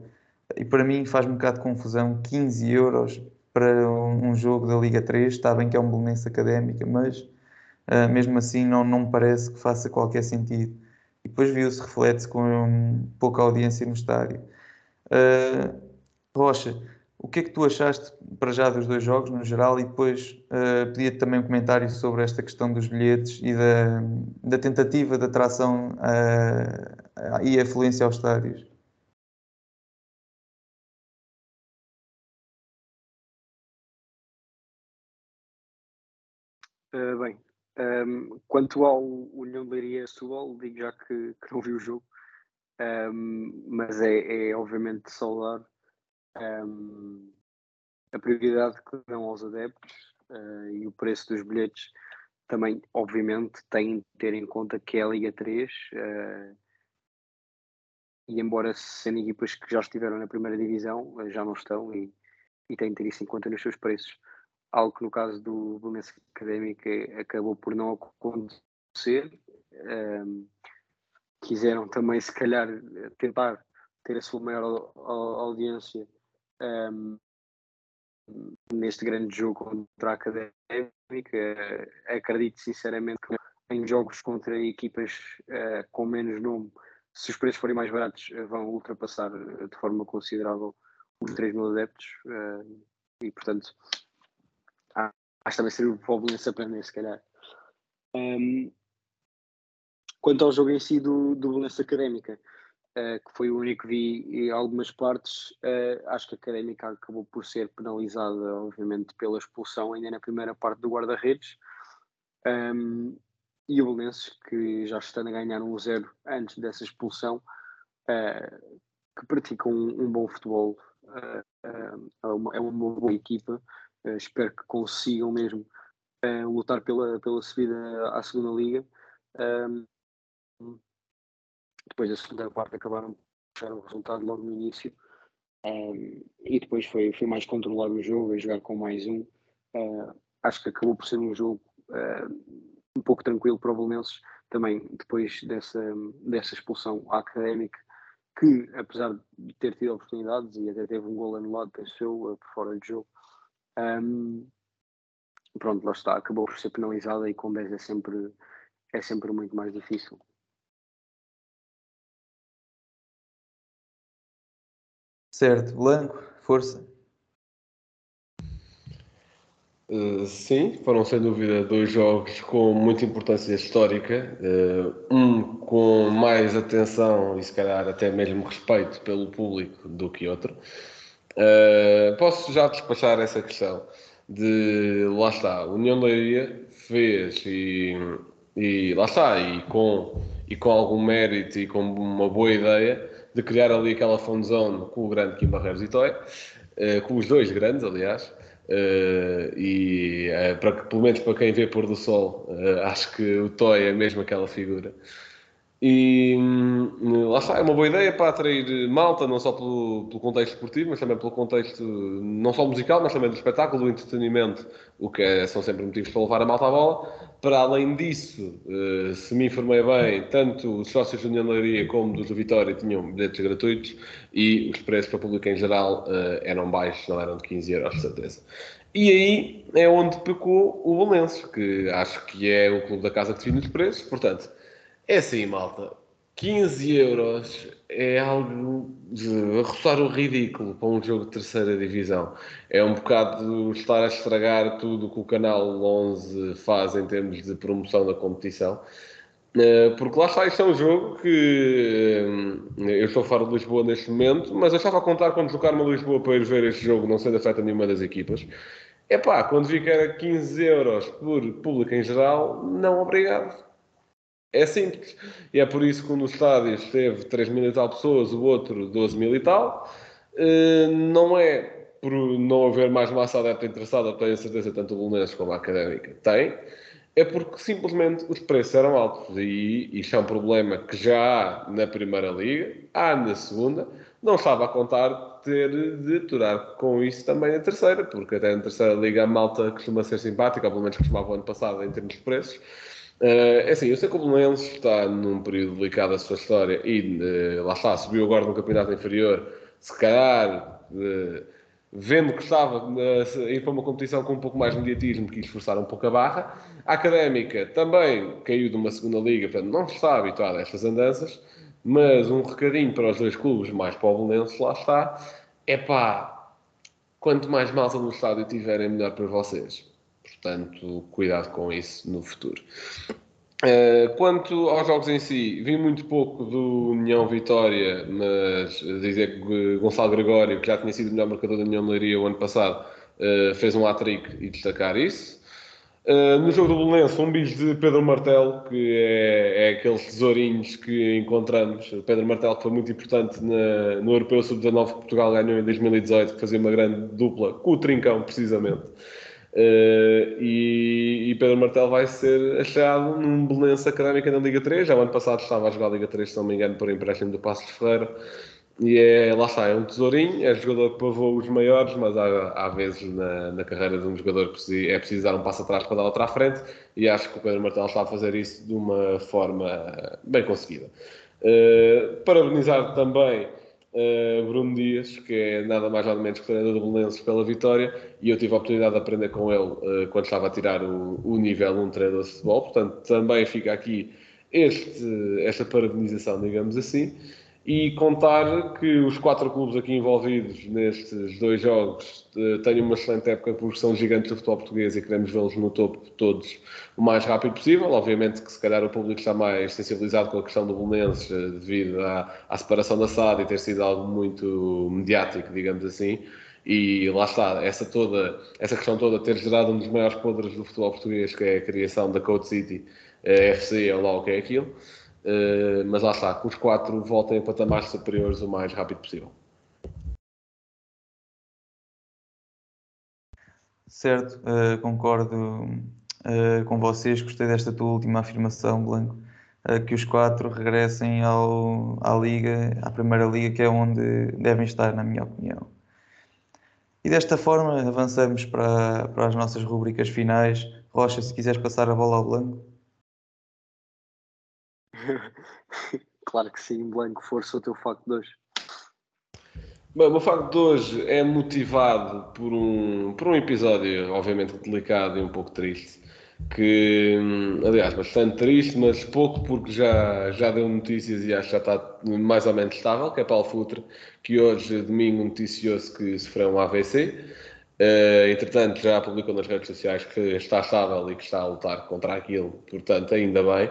E para mim faz um bocado de confusão 15 euros para um jogo da Liga 3, está bem que é um Belenense académica, mas uh, mesmo assim não, não me parece que faça qualquer sentido. E depois viu-se, reflete-se com um, pouca audiência no estádio. Uh, Rocha, o que é que tu achaste para já dos dois jogos no geral? E depois uh, pedia-te também um comentário sobre esta questão dos bilhetes e da, da tentativa de atração uh, e afluência aos estádios? Uh, bem, um, ehm, quanto ao União de Leiria Setúbal, digo já que, que, não vi o jogo, um, ehm, mas é, é, obviamente saudar um, a prioridade que dão aos adeptos uh, e o preço dos bilhetes também, obviamente, tem de ter em conta que é a Liga 3 uh, eh, e embora sendo equipas que já estiveram na primeira divisão, já não estão e, e têm de ter isso em conta nos seus preços algo que no caso do Belenense Académico acabou por não acontecer. Um, quiseram também, se calhar, tentar ter a sua maior audiência um, neste grande jogo contra a Académica. Acredito sinceramente que em jogos contra equipas uh, com menos nome, se os preços forem mais baratos, vão ultrapassar de forma considerável os 3 mil adeptos. Uh, e, portanto, acho que também seria o Belenense aprender, se calhar. Um, quanto ao jogo em si do, do Belenense Académica, uh, que foi o único que vi algumas partes, uh, acho que a Académica acabou por ser penalizada, obviamente, pela expulsão ainda na primeira parte do guarda-redes. Um, e o Belenenses, que já está a ganhar um zero antes dessa expulsão, uh, que pratica um, um bom futebol, é uma, é uma boa equipa, espero que consigam mesmo lutar pela, pela subida à segunda liga. Um, depois da segunda parte acabaram por o resultado logo no início. Um, e depois foi, foi mais controlado o jogo, a jogar com mais um. Uh, acho que acabou por ser um jogo um pouco tranquilo para o Belenenses, também depois dessa, dessa expulsão à académica, que apesar de ter tido oportunidades e até teve um gol anulado, pensou por fora de jogo, um, pronto, lá está, acabou por ser penalizada e com 10 é sempre, é sempre muito mais difícil. Certo, Blanco, força. Uh, sim, foram sem dúvida dois jogos com muita importância histórica, uh, um com mais atenção e se calhar até mesmo respeito pelo público do que outro. Uh, posso já despachar essa questão de lá está, a União Leiria fez e, e lá está, e com, e com algum mérito e com uma boa ideia de criar ali aquela fanzone com o grande Kim Barreiros e Toy, uh, com os dois grandes, aliás, uh, e para que, pelo menos para quem vê pôr do sol, acho que o Toy é mesmo aquela figura. E hum, lá está, é uma boa ideia para atrair malta, não só pelo, pelo, contexto esportivo, mas também pelo contexto não só musical, mas também do espetáculo, do entretenimento, o que é, são sempre motivos para levar a malta à bola. Para além disso, eh, se me informei bem, tanto os sócios da União Leiria como dos do Vitória tinham bilhetes gratuitos e os preços para o público em geral eh, eram baixos, não eram de 15 euros, de certeza. E aí é onde pecou o Valenço, que acho que é o clube da casa que define os preços, portanto é assim, malta. 15 euros é algo de roçar o ridículo para um jogo de terceira divisão. É um bocado estar a estragar tudo que o canal 11 faz em termos de promoção da competição. Eh, porque lá está, isto é um jogo que eh, eu estou fora de Lisboa neste momento, mas eu estava a contar quando deslocar-me a Lisboa para ir ver este jogo, não sendo afeta nenhuma das equipas. É pá, quando vi que era 15 euros por público em geral, não obrigado é simples. E é por isso que um dos estádios teve 3 mil e tal pessoas, o outro 12 mil e tal. Uh, não é por não haver mais massa adepta interessada, tenho certeza, tanto o Belenenses como a Académica tem. é porque simplesmente os preços eram altos e isto é um problema que já há na Primeira Liga, há na Segunda, não estava a contar ter de aturar com isso também na Terceira, porque até na Terceira Liga a malta costuma ser simpática, ou pelo menos costumava o ano passado em termos de preços. Uh, é assim, eu sei que o Belenenses está num período delicado da sua história e uh, lá está, subiu agora no campeonato inferior, se calhar uh, vendo que estava a ir para uma competição com um pouco mais de mediatismo, quis esforçar um pouco a barra. A Académica também caiu de uma segunda liga, portanto não está habituada a estas andanças, mas um recadinho para os dois clubes, mais para o Belenenses, lá está, é pá, quanto mais malta no estádio tiverem, melhor para vocês. Portanto, cuidado com isso no futuro. Uh, quanto aos jogos em si, vi muito pouco do União Vitória, mas dizer que Gonçalo Gregório, que já tinha sido o melhor marcador da União Leiria o ano passado, uh, fez um hat-trick e destacar isso. Uh, no jogo do Belenense, um bicho de Pedro Martelo, que é, é, aqueles tesourinhos que encontramos. Pedro Martelo, que foi muito importante na, no Europeu Sub-19 que Portugal ganhou em 2018, que fazia uma grande dupla com o Trincão, precisamente. Uh, e, e, Pedro Martel vai ser achado num Belenense Académica na Liga 3. Já o ano passado estava a jogar a Liga 3, se não me engano, por empréstimo do Passos Ferreira. E é, lá está, é um tesourinho, é jogador que pavou os maiores, mas há, há vezes na, na, carreira de um jogador que é preciso dar um passo atrás para dar outra à frente, e acho que o Pedro Martel está a fazer isso de uma forma bem conseguida. Uh, parabenizar também uh, Bruno Dias, que é nada mais nada menos que treinador do Belenenses pela vitória, e eu tive a oportunidade de aprender com ele uh, quando estava a tirar o, o nível 1 um treinador de futebol, portanto também fica aqui este, esta parabenização, digamos assim e contar que os quatro clubes aqui envolvidos nestes dois jogos uh, têm uma excelente época porque são gigantes do futebol português e queremos vê-los no topo todos o mais rápido possível. Obviamente que se calhar o público está mais sensibilizado com a questão do Belenenses uh, devido à, à, separação da SAD e ter sido algo muito mediático, digamos assim. E lá está, essa, toda, essa questão toda ter gerado um dos maiores podres do futebol português, que é a criação da Code City, a FC, ou lá o que é aquilo. Uh, mas lá está, que os quatro voltem a patamares superiores o mais rápido possível. Certo, uh, concordo uh, com vocês, gostei desta tua última afirmação, Blanco, que os quatro regressem ao, à Liga, à Primeira Liga, que é onde devem estar, na minha opinião. E desta forma avançamos para, para as nossas rubricas finais. Rocha, se quiseres passar a bola ao Blanco. claro que sim, Blanco, força o teu facto de hoje. Bem, o meu facto de hoje é motivado por um, por um episódio, obviamente, delicado e um pouco triste. Que, hum, aliás, bastante triste, mas pouco porque já, já deu notícias e acho que já está mais ou menos estável, que é Paulo Futre, que hoje, domingo, noticiou-se que sofreu um AVC. Uh, eh, entretanto, já publicou nas redes sociais que está estável e que está a lutar contra aquilo, portanto, ainda bem.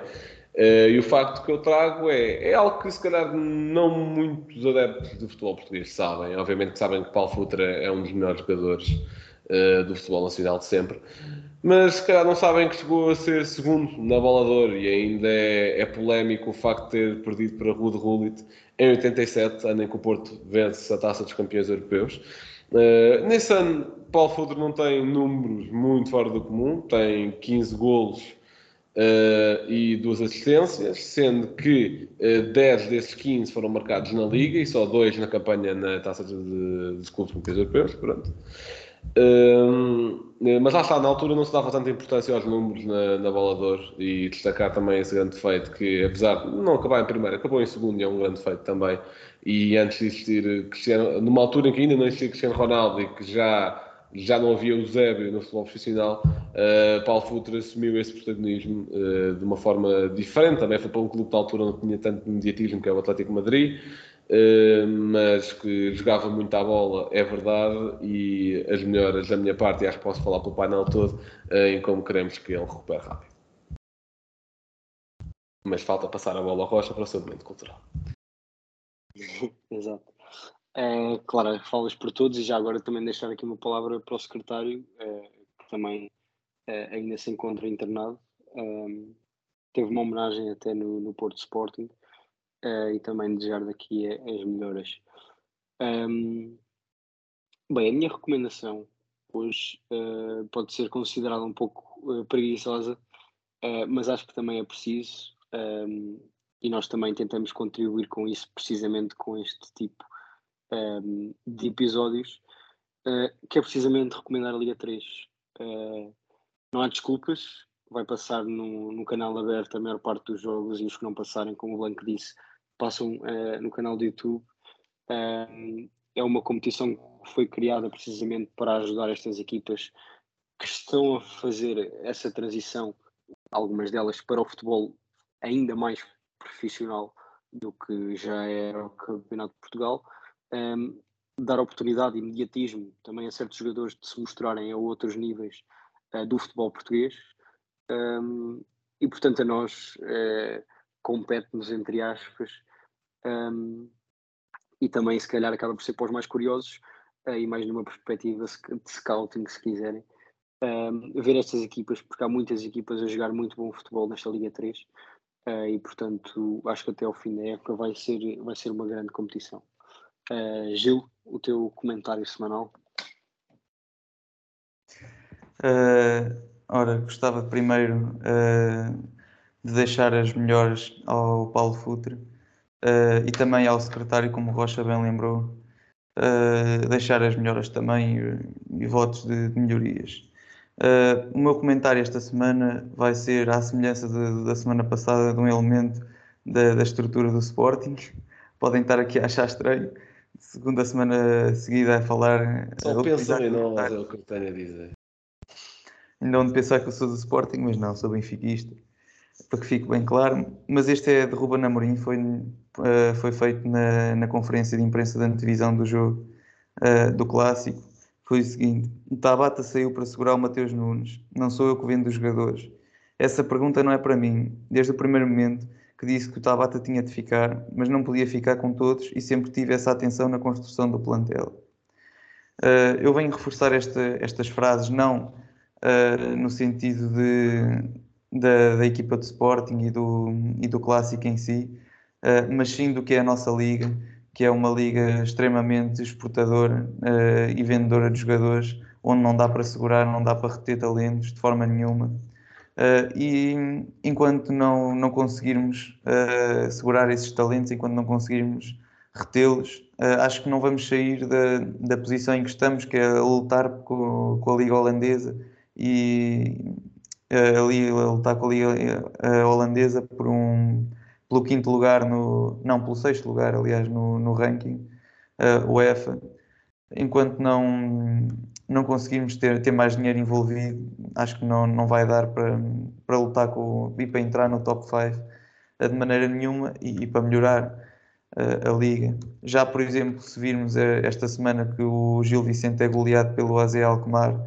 Uh, e o facto que eu trago é, é algo que se calhar não muitos adeptos do futebol português sabem. Obviamente que sabem que Paulo Futra é um dos melhores jogadores uh, do futebol nacional de sempre, mas se calhar não sabem que chegou a ser segundo na bola e ainda é, é polémico o facto de ter perdido para Rude Gullit em 87, ano em que o Porto vence a Taça dos Campeões Europeus. Uh, nesse ano, Paulo Futra não tem números muito fora do comum, tem 15 golos Uh, e duas assistências, sendo que uh, 10 desses 15 foram marcados na Liga e só dois na campanha na taça dos clubes campeões europeus. Pronto. Uh, mas lá está, na altura não se dava tanta importância aos números na, na bola e destacar também esse grande feito que, apesar de não acabar em primeiro, acabou em segundo e é um grande feito também. E antes de existir Cristiano, numa altura em que ainda não existia Cristiano Ronaldo e que já já não havia o Zébio no futebol profissional, uh, Paulo Futre assumiu esse protagonismo uh, de uma forma diferente. Também foi para um clube na altura não tinha tanto mediatismo, que é o Atlético Madrid, uh, mas que jogava muito à bola, é verdade, e as melhoras da minha parte, e acho que posso falar pelo painel todo, em como queremos que ele recupere rápido. Mas falta passar a bola à rocha para o seu momento cultural. Exato. É, claro, falas por todos e já agora também deixar aqui uma palavra para o secretário, é, que também é, ainda se encontra internado. Teve uma homenagem até no, no Porto Sporting e também desejar daqui as melhoras. Bem, a minha recomendação hoje uh, pode ser considerada um pouco preguiçosa, mas acho que também é preciso e nós também tentamos contribuir com isso precisamente com este tipo um, de episódios uh, que é precisamente recomendar a Liga 3 uh, não há desculpas vai passar no, no canal aberto a maior parte dos jogos e os que não passarem, como o Blanco disse, passam uh, no canal do YouTube. Um, é uma competição que foi criada precisamente para ajudar estas equipas que estão a fazer essa transição, algumas delas para o futebol ainda mais profissional do que já era o Campeonato de Portugal. Um, dar oportunidade e imediatismo também a certos jogadores de se mostrarem a outros níveis uh, do futebol português. Um, e portanto a nós uh, compete-nos, entre aspas, um, e também se calhar acaba por ser para os mais curiosos uh, e mais numa perspectiva de scouting, se quiserem, ver estas equipas, porque há muitas equipas a jogar muito bom futebol nesta Liga 3 uh, e portanto acho que até ao fim da época vai ser, vai ser uma grande competição. Uh, Gil, o teu comentário semanal. Uh, ora, gostava primeiro uh, de deixar as melhores ao Paulo Futre uh, e também ao secretário, como Rocha bem lembrou, deixar as melhoras também e, e votos de, de melhorias. o meu comentário esta semana vai ser à semelhança de, da semana passada de um elemento da, da estrutura do Sporting. Podem estar aqui a achar estranho, segunda semana seguida a falar. Só pensam em nós, é o que eu tenho a dizer. Ainda onde pensar que eu sou do Sporting, mas não, sou benfiquista, para que fique bem claro. Mas este é de Ruben Amorim, foi, uh, foi feito na, na conferência de imprensa da antevisão do jogo uh, do Clássico. Foi o seguinte: Tabata saiu para segurar o Mateus Nunes, não sou eu que vendo os jogadores. Essa pergunta não é para mim. Desde o primeiro momento que disse que o Tabata tinha de ficar, mas não podia ficar com todos e sempre tive essa atenção na construção do plantel. Uh, eu venho reforçar esta, estas frases não uh, no sentido de, da, da, equipa de Sporting e do, e do Clássico em si, uh, mas sim do que é a nossa liga, que é uma liga extremamente exportadora e vendedora de jogadores, onde não dá para segurar, não dá para reter talentos de forma nenhuma. Uh, e enquanto não, não conseguirmos uh, segurar esses talentos, enquanto não conseguirmos retê-los, uh, acho que não vamos sair da, da posição em que estamos, que é lutar com, com a Liga Holandesa e ali lutar com a Liga Holandesa por um, pelo quinto lugar, no, não, pelo sexto lugar, aliás, no, no ranking UEFA. Enquanto não, não conseguirmos ter, ter mais dinheiro envolvido, acho que não, não vai dar para, para lutar com, e para entrar no top 5 eh, de maneira nenhuma e, e para melhorar uh, a liga. Já, por exemplo, se virmos eh, esta semana que o Gil Vicente é goleado pelo AZ Alkmaar,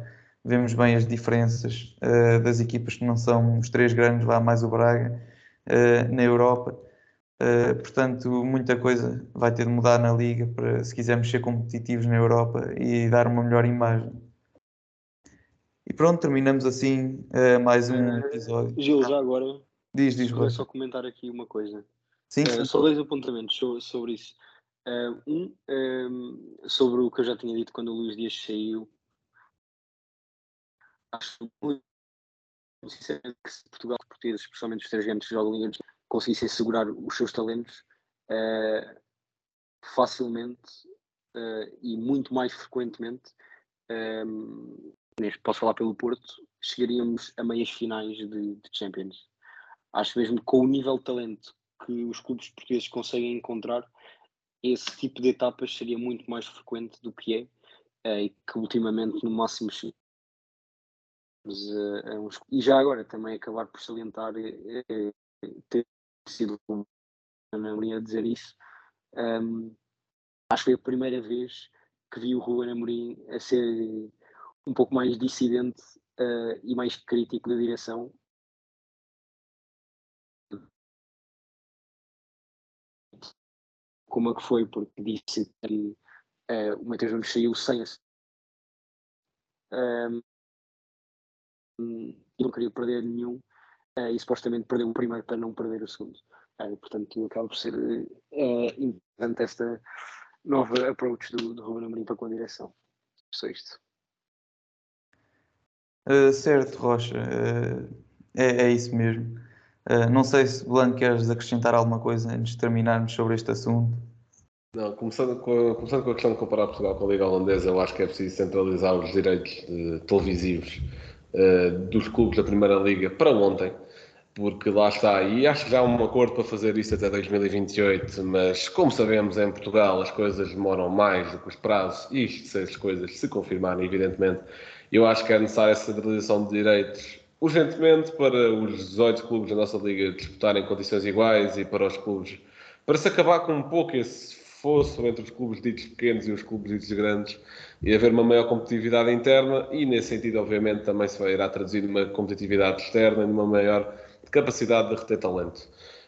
vemos bem as diferenças uh, das equipas que não são os três grandes, vá mais o Braga, uh, na Europa. Uh, portanto, muita coisa vai ter de mudar na liga para se quisermos ser competitivos na Europa e dar uma melhor imagem. E pronto, terminamos assim uh, mais um episódio. Gil, já agora. Diz, diz, Vou só comentar aqui uma coisa. Sim, uh, sim. Só dois apontamentos sobre, isso. um, sobre o que eu já tinha dito quando o Luís Dias saiu. Acho muito sinceramente que se Portugal, especialmente os três grandes, jogam Liga conseguissem segurar os seus talentos uh, facilmente uh, e muito mais frequentemente, um, posso falar pelo Porto, chegaríamos a meias finais de, de, Champions. Acho mesmo que com o nível de talento que os clubes portugueses conseguem encontrar, esse tipo de etapas seria muito mais frequente do que é, uh, e que ultimamente no máximo e já agora também acabar por salientar ter sido Ruben Amorim a dizer isso. Um, acho que foi a primeira vez que vi o Ruben Amorim a ser um pouco mais dissidente uh, e mais crítico da direção. Como é que foi, porque disse que uh, o Matheus Nunes saiu sem um, e não queria perder nenhum uh, e supostamente perdeu o primeiro para não perder o segundo. Uh, portanto, acaba por ser uh, importante esta nova approach do, do Ruben Amorim para com a direção. Só isto. Uh, certo, Rocha. Uh, É, é isso mesmo. Uh, não sei se, Blanco, queres acrescentar alguma coisa antes de terminarmos sobre este assunto. Não, começando com, a, começando com a questão de comparar Portugal com a Liga Holandesa, eu acho que é preciso centralizar os direitos de, televisivos uh, dos clubes da Primeira Liga para ontem, porque lá está, e acho que já há um acordo para fazer isso até 2028, mas como sabemos em Portugal as coisas demoram mais do que os prazos, isto se as coisas se confirmarem, evidentemente, eu acho que é necessária essa centralização de direitos urgentemente para os 18 clubes da nossa liga disputarem em condições iguais e para os clubes, para se acabar com um pouco esse fosso entre os clubes ditos pequenos e os clubes ditos grandes e haver uma maior competitividade interna e nesse sentido obviamente também se irá traduzir numa competitividade externa e numa maior capacidade de reter talento.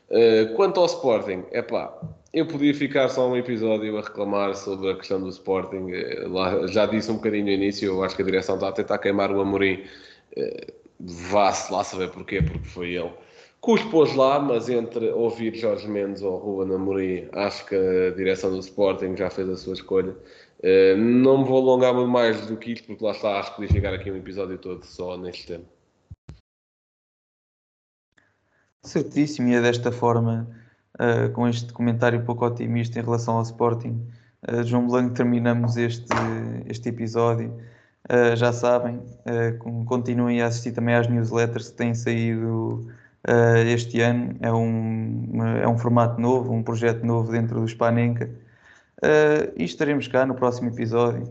Uh, quanto ao Sporting, é pá, eu podia ficar só um episódio a reclamar sobre a questão do Sporting. Uh, lá, já disse um bocadinho no início, eu acho que a direção está a tentar queimar o Amorim. Uh, Vá-se lá saber porquê, porque foi ele. Cus pôs lá, mas entre ouvir Jorge Mendes ou Ruben Amorim, acho que a direção do Sporting já fez a sua escolha. não me vou alongar muito mais do que isto, porque lá está, acho que podia ficar aqui um episódio todo só neste tema. Certíssimo, e é desta forma, uh, com este comentário pouco otimista em relação ao Sporting, uh, João Blanco, terminamos este, este episódio. Uh, já sabem, continuem a assistir também às newsletters que têm saído este ano. É um, é um formato novo, um projeto novo dentro do Spanenka. e estaremos cá no próximo episódio.